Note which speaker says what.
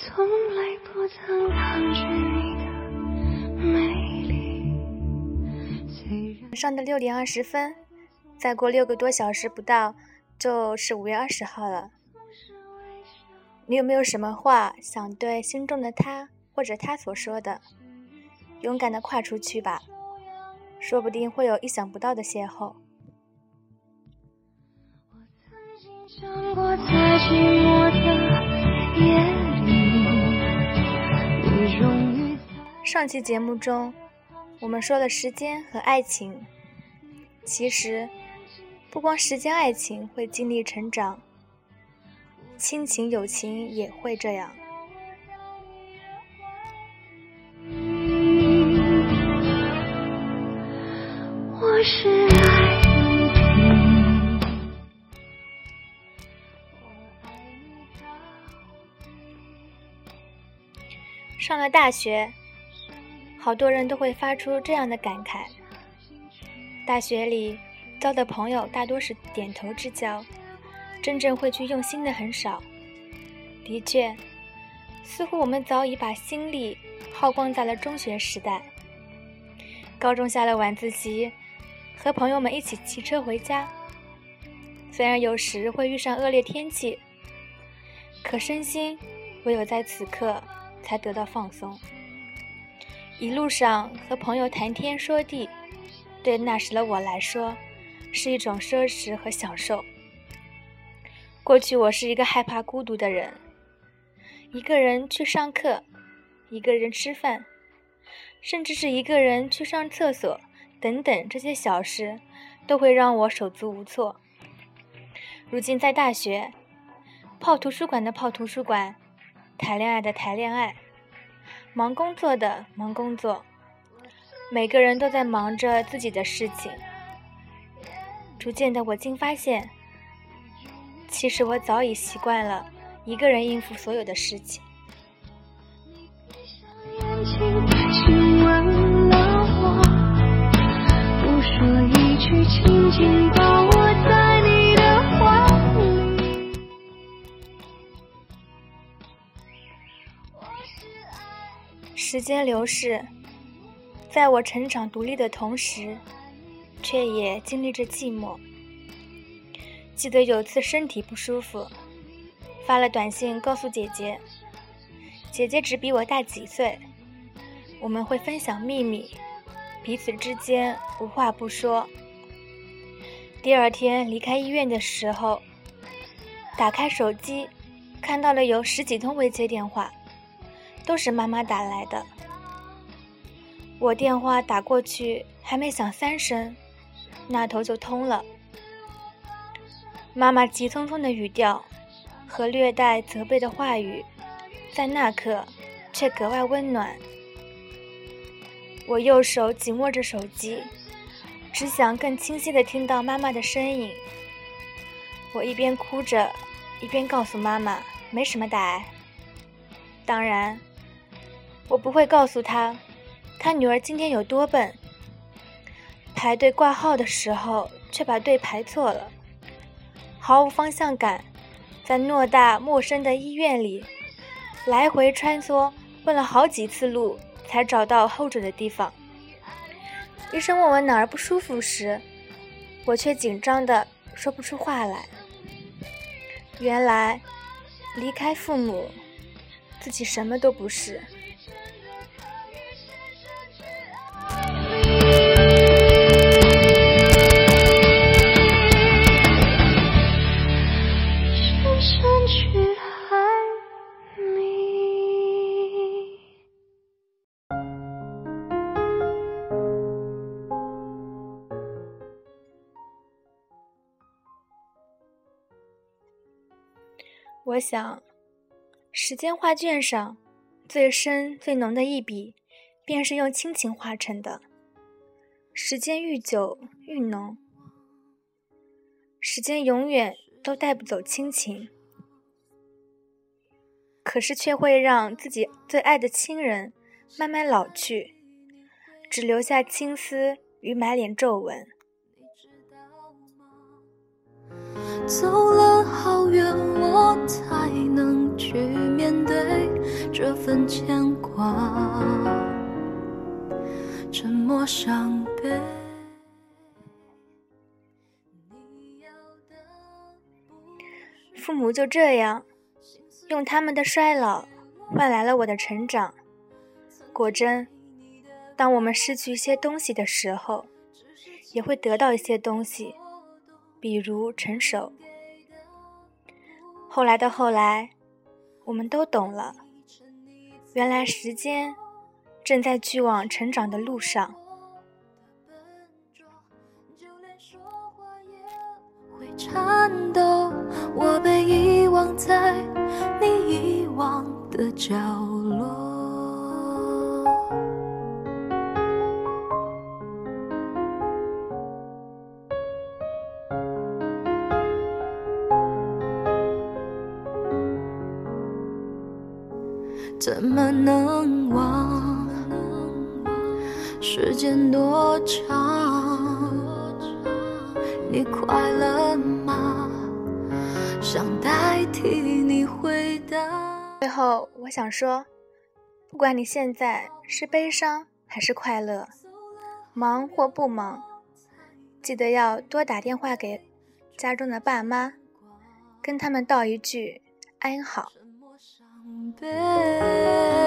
Speaker 1: 从来不曾抗拒你的美丽。
Speaker 2: 晚上的六点二十分，再过六个多小时不到，就是五月二十号了。你有没有什么话想对心中的他或者他所说的？勇敢的跨出去吧，说不定会有意想不到的邂逅。
Speaker 1: 我曾经想过，在寂
Speaker 2: 上期节目中，我们说了时间和爱情。其实，不光时间、爱情会经历成长，亲情、友情也会这样。
Speaker 1: 我是爱你。
Speaker 2: 上了大学，好多人都会发出这样的感慨：大学里交的朋友大多是点头之交，真正会去用心的很少。的确，似乎我们早已把心力耗光在了中学时代。高中下了晚自习，和朋友们一起骑车回家，虽然有时会遇上恶劣天气，可身心唯有在此刻才得到放松。一路上和朋友谈天说地，对那时的我来说是一种奢侈和享受。过去我是一个害怕孤独的人，一个人去上课，一个人吃饭，甚至是一个人去上厕所等等这些小事，都会让我手足无措。如今在大学，泡图书馆的泡图书馆，谈恋爱的谈恋爱，忙工作的忙工作，每个人都在忙着自己的事情。逐渐的，我竟发现，其实我早已习惯了一个人应付所有的事情。
Speaker 1: 眼睛亲吻了我，不说一句，紧
Speaker 2: 时间流逝，在我成长独立的同时，却也经历着寂寞。记得有次身体不舒服，发了短信告诉姐姐，姐姐只比我大几岁，我们会分享秘密，彼此之间无话不说。第二天离开医院的时候，打开手机，看到了有十几通未接电话。都是妈妈打来的。我电话打过去，还没响三声，那头就通了。妈妈急匆匆的语调和略带责备的话语，在那刻却格外温暖。我右手紧握着手机，只想更清晰的听到妈妈的声音。我一边哭着，一边告诉妈妈没什么大碍。当然。我不会告诉他，他女儿今天有多笨。排队挂号的时候，却把队排错了，毫无方向感，在偌大陌生的医院里来回穿梭，问了好几次路，才找到候诊的地方。医生问我哪儿不舒服时，我却紧张的说不出话来。原来，离开父母，自己什么都不是。我想，时间画卷上最深最浓的一笔，便是用亲情画成的。时间愈久愈浓，时间永远都带不走亲情，可是却会让自己最爱的亲人慢慢老去，只留下青丝与满脸皱纹。
Speaker 1: 走了，能去面对这份牵挂，沉默伤悲。
Speaker 2: 父母就这样用他们的衰老换来了我的成长。果真，当我们失去一些东西的时候，也会得到一些东西，比如成熟。后来的后来，我们都懂了，原来时间正在去往成长的路上。
Speaker 1: 颤抖，我被遗忘在你遗忘的角落。怎么能忘？时间多长？你快乐吗？想代替你回答。
Speaker 2: 最后，我想说，不管你现在是悲伤还是快乐，忙或不忙，记得要多打电话给家中的爸妈，跟他们道一句安好。
Speaker 1: 伤悲。